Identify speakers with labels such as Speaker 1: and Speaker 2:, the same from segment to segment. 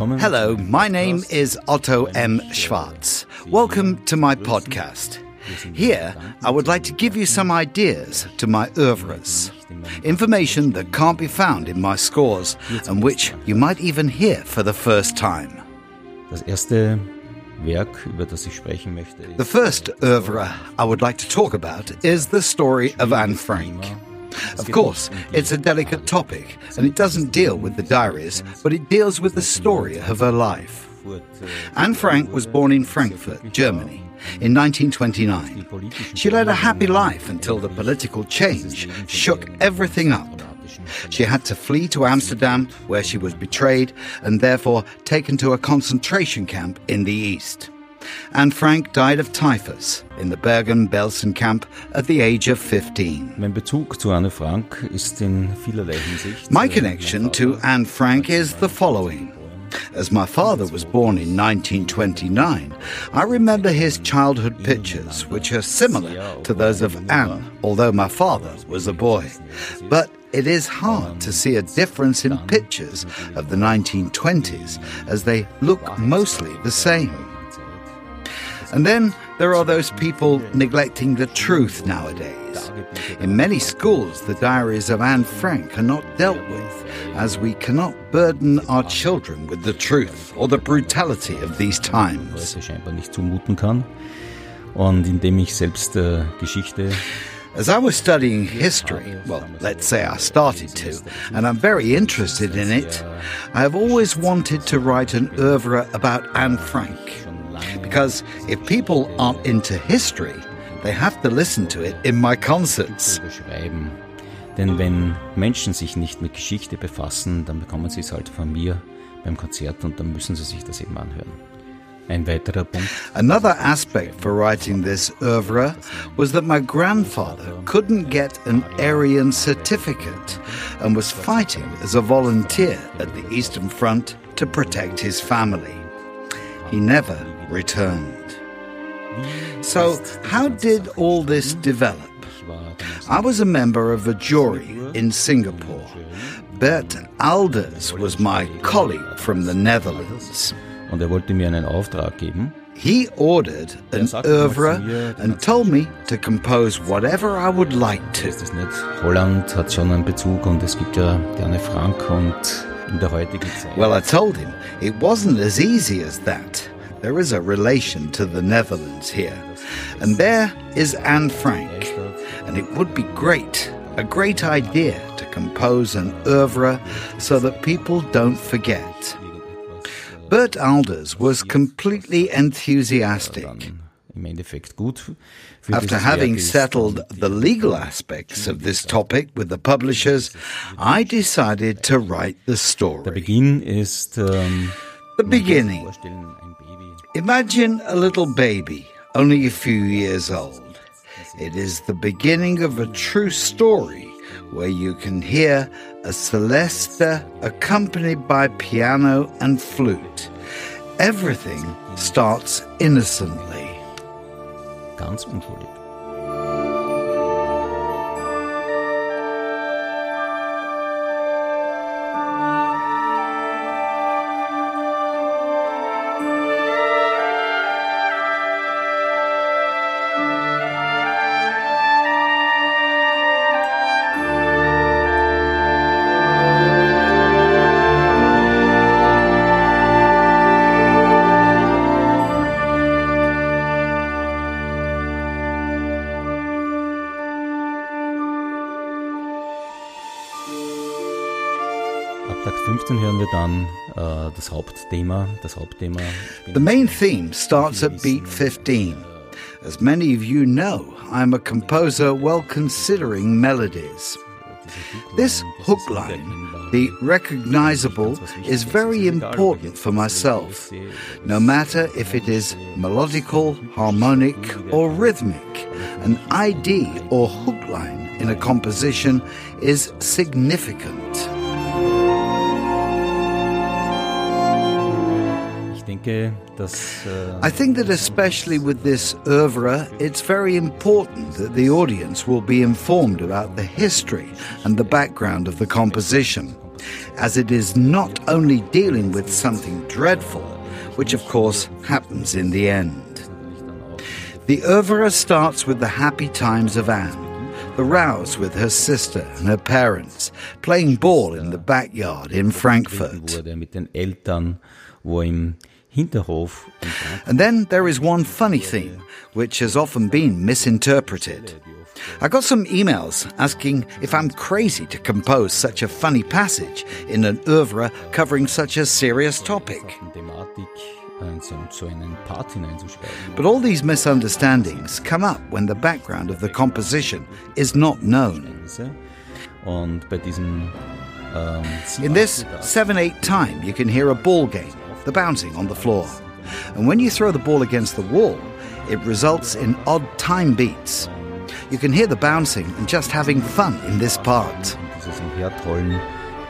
Speaker 1: Hello, my name is Otto M. Schwarz. Welcome to my podcast. Here, I would like to give you some ideas to my oeuvres. Information that can't be found in my scores and which you might even hear for the first time.
Speaker 2: Das erste Werk, über das ich sprechen möchte,
Speaker 1: The first oeuvre I would like to talk about is the story of Anne Frank. Of course, it's a delicate topic, and it doesn't deal with the diaries, but it deals with the story of her life. Anne Frank was born in Frankfurt, Germany, in 1929. She led a happy life until the political change shook everything up. She had to flee to Amsterdam, where she was betrayed and therefore taken to a concentration camp in the east. Anne Frank died of typhus in the Bergen-Belsen camp at the age of 15.
Speaker 2: Mein Bezug zu Anne Frank ist in vielerlei Hinsicht.
Speaker 1: My
Speaker 2: äh,
Speaker 1: connection to Anne Frank is the following. As my father was born in 1929, I remember his childhood pictures, which are similar to those of Anne, although my father was a boy. But it is hard to see a difference in pictures of the 1920s, as they look mostly the same. And then there are those people neglecting the truth nowadays. In many schools, the diaries of Anne Frank are not dealt with, as we cannot burden our children with the truth or the brutality of these times.
Speaker 2: Leute scheinbar nicht zumuten kann. Und indem ich selbst äh, Geschichte
Speaker 1: As I was studying history, well, let's say I started to, and I'm very interested in it, I have always wanted to write an oeuvre about Anne Frank. Because if people aren't into history, they have to listen to it in my concerts.
Speaker 2: Denn wenn Menschen sich nicht mit Geschichte befassen, dann bekommen sie es halt von mir beim Konzert und dann müssen sie sich das eben anhören. Ein weiterer Punkt,
Speaker 1: Another aspect for writing this oeuvre was that my grandfather couldn't get an Aryan certificate and was fighting as a volunteer at the Eastern Front to protect his family. He never returned. So, how did all this develop? I was a member of a jury in Singapore. Bert Alders was my colleague from the Netherlands.
Speaker 2: und er wollte mir einen Auftrag geben.
Speaker 1: He ordered an oeuvre and told me to compose whatever I would like to.
Speaker 2: Ist es nicht? Holland hat schon einen Bezug und es gibt ja Anne Frank und in der heutigen Zeit.
Speaker 1: Well, I told him it wasn't as easy as that. There is a relation to the Netherlands here. And there is Anne Frank. And it would be great, a great idea to compose an oeuvre so that people don't forget. Bert Alders was completely enthusiastic.
Speaker 2: dann im Endeffekt gut für
Speaker 1: After having settled the legal aspects of this topic with the publishers, I decided to write the story. The
Speaker 2: um, beginning.
Speaker 1: Imagine a little baby, only a few years old. It is the beginning of a true story where you can hear a celesta accompanied by piano and flute. Everything starts innocently.
Speaker 2: Ganz unschuldig. Ab Takt 15 hören wir dann äh, das Hauptthema. Das Hauptthema.
Speaker 1: The main theme starts at beat 15. As many of you know, I'm a composer well considering melodies. This hook line, the recognizable, is very important for myself, no matter if it is melodical, harmonic, or rhythmic. An ID or hook line in a composition is significant.
Speaker 2: Denke, dass äh,
Speaker 1: I think that especially with this oeuvre, it's very important that the audience will be informed about the history and the background of the composition. as it is not only dealing with something dreadful, which of course happens in the end. The oeuvre starts with the happy times of Anne, the rows with her sister and her parents, playing ball in the backyard in Frankfurt. And then there is one funny theme, which has often been misinterpreted. I got some emails asking if I'm crazy to compose such a funny passage in an oeuvre covering such a serious topic. But all these misunderstandings come up when the background of the composition is not known. In this 7 8 time, you can hear a ball game, the bouncing on the floor. And when you throw the ball against the wall, it results in odd time beats. You can hear the bouncing and just having fun in this part.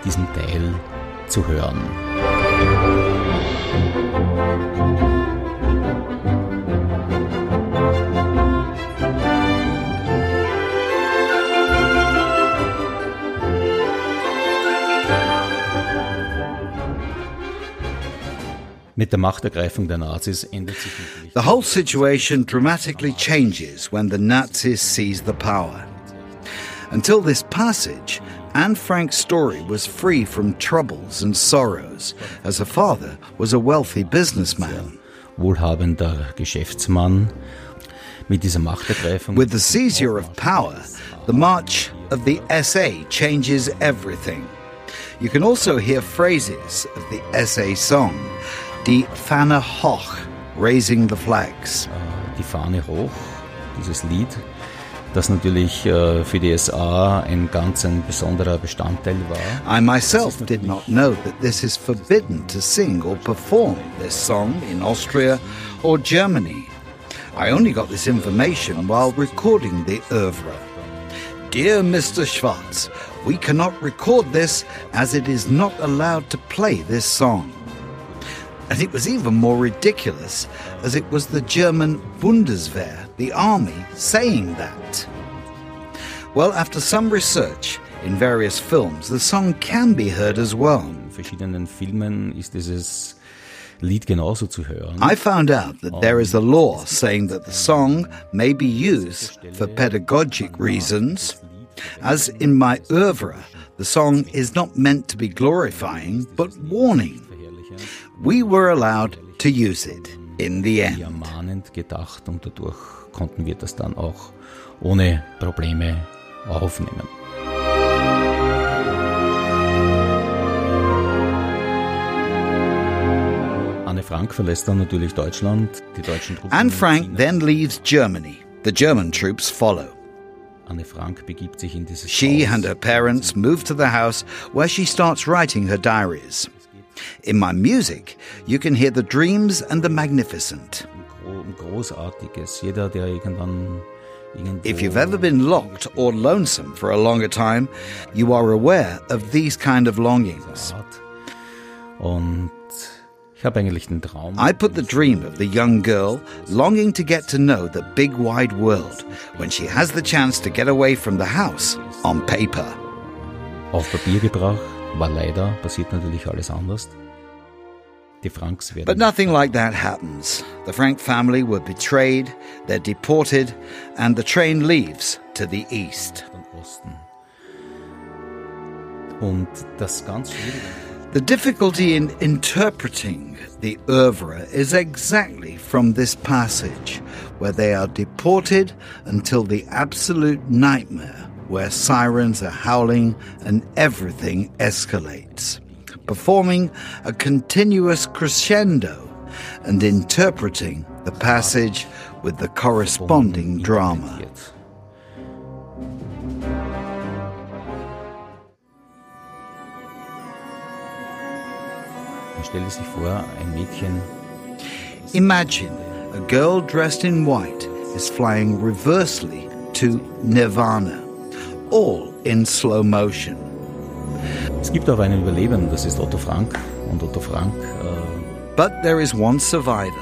Speaker 2: diesen Teil zu hören. Mit der Machtergreifung der Nazis ändert sich
Speaker 1: The whole situation dramatically changes when the Nazis seize the power. Until this passage, Anne Frank's story was free from troubles and sorrows, as her father was a wealthy businessman.
Speaker 2: Wohlhabender Geschäftsmann. Mit dieser Machtergreifung.
Speaker 1: With the seizure of power, the march of the SA changes everything. You can also hear phrases of the SA song Die Fahne hoch, Raising the Flags.
Speaker 2: Äh, die Fahne hoch, dieses Lied, das natürlich äh, für die SA ein ganz ein besonderer Bestandteil war.
Speaker 1: I myself did not know that this is forbidden to sing or perform this song in Austria or Germany. I only got this information while recording the oeuvre. Dear Mr. Schwarz, we cannot record this as it is not allowed to play this song. And it was even more ridiculous as it was the German Bundeswehr, the army, saying that. Well, after some research in various films, the song can be heard as well.
Speaker 2: In verschiedenen Filmen ist dieses Lied genauso zu hören.
Speaker 1: I found out that there is a law saying that the song may be used for pedagogic reasons. As in my oeuvre, the song is not meant to be glorifying, but warning we were allowed to use it in the end.
Speaker 2: Mahnend gedacht und dadurch konnten wir das dann auch ohne Probleme aufnehmen. Anne Frank verlässt dann natürlich Deutschland, die deutschen Truppen.
Speaker 1: Anne Frank then leaves Germany. The German troops follow.
Speaker 2: Anne Frank begibt sich in dieses
Speaker 1: She
Speaker 2: Haus.
Speaker 1: and her parents move to the house where she starts writing her diaries. In my music, you can hear the dreams and the magnificent.
Speaker 2: Großartiges. Jeder, der irgendwann
Speaker 1: If you've ever been locked or lonesome for a longer time, you are aware of these kind of longings.
Speaker 2: Und ich habe eigentlich den Traum.
Speaker 1: I put the dream of the young girl longing to get to know the big wide world when she has the chance to get away from the house on paper.
Speaker 2: Auf Papier gebracht, leider, passiert natürlich alles anders. Die Franks werden.
Speaker 1: But nothing like that happens. The Frank family were betrayed, they're deported, and the train leaves to the east.
Speaker 2: Osten. Und das ganz.
Speaker 1: The difficulty in interpreting the oeuvre is exactly from this passage, where they are deported until the absolute nightmare, where sirens are howling and everything escalates, performing a continuous crescendo and interpreting the passage with the corresponding drama.
Speaker 2: Man stelle sich vor, ein Mädchen
Speaker 1: Imagine a girl dressed in white is flying reversely to Nirvana, all in slow motion.
Speaker 2: Es gibt auch einen Überlebenden, das ist Otto Frank. Und Otto Frank, äh,
Speaker 1: But there is one survivor,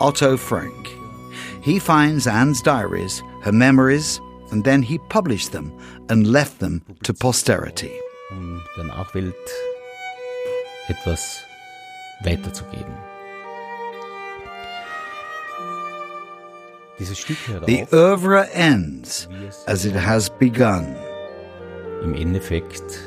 Speaker 1: Otto Frank. He finds Anne's diaries, her memories, and then he published them and left them to posterity.
Speaker 2: um der Nachwelt etwas weiterzugeben.
Speaker 1: The oeuvre ends as it has begun.
Speaker 2: im Endeffekt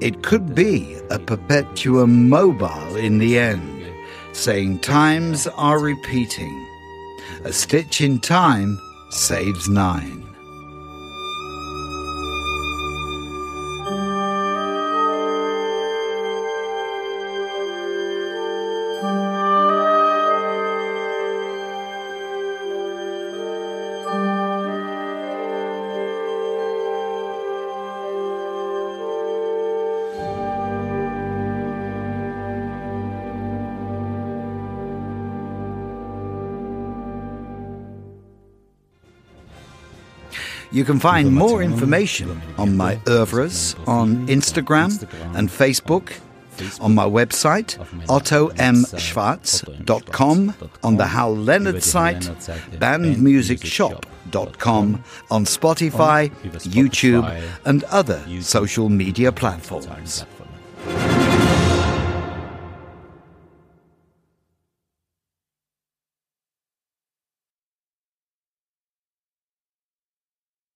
Speaker 1: It could be a perpetuum mobile in the end, saying times are repeating. A stitch in time saves nine. You can find more information on my oeuvres on Instagram and Facebook, on my website, ottomschwarz.com, on the Hal Leonard site, bandmusicshop.com, on Spotify, YouTube, and other social media platforms.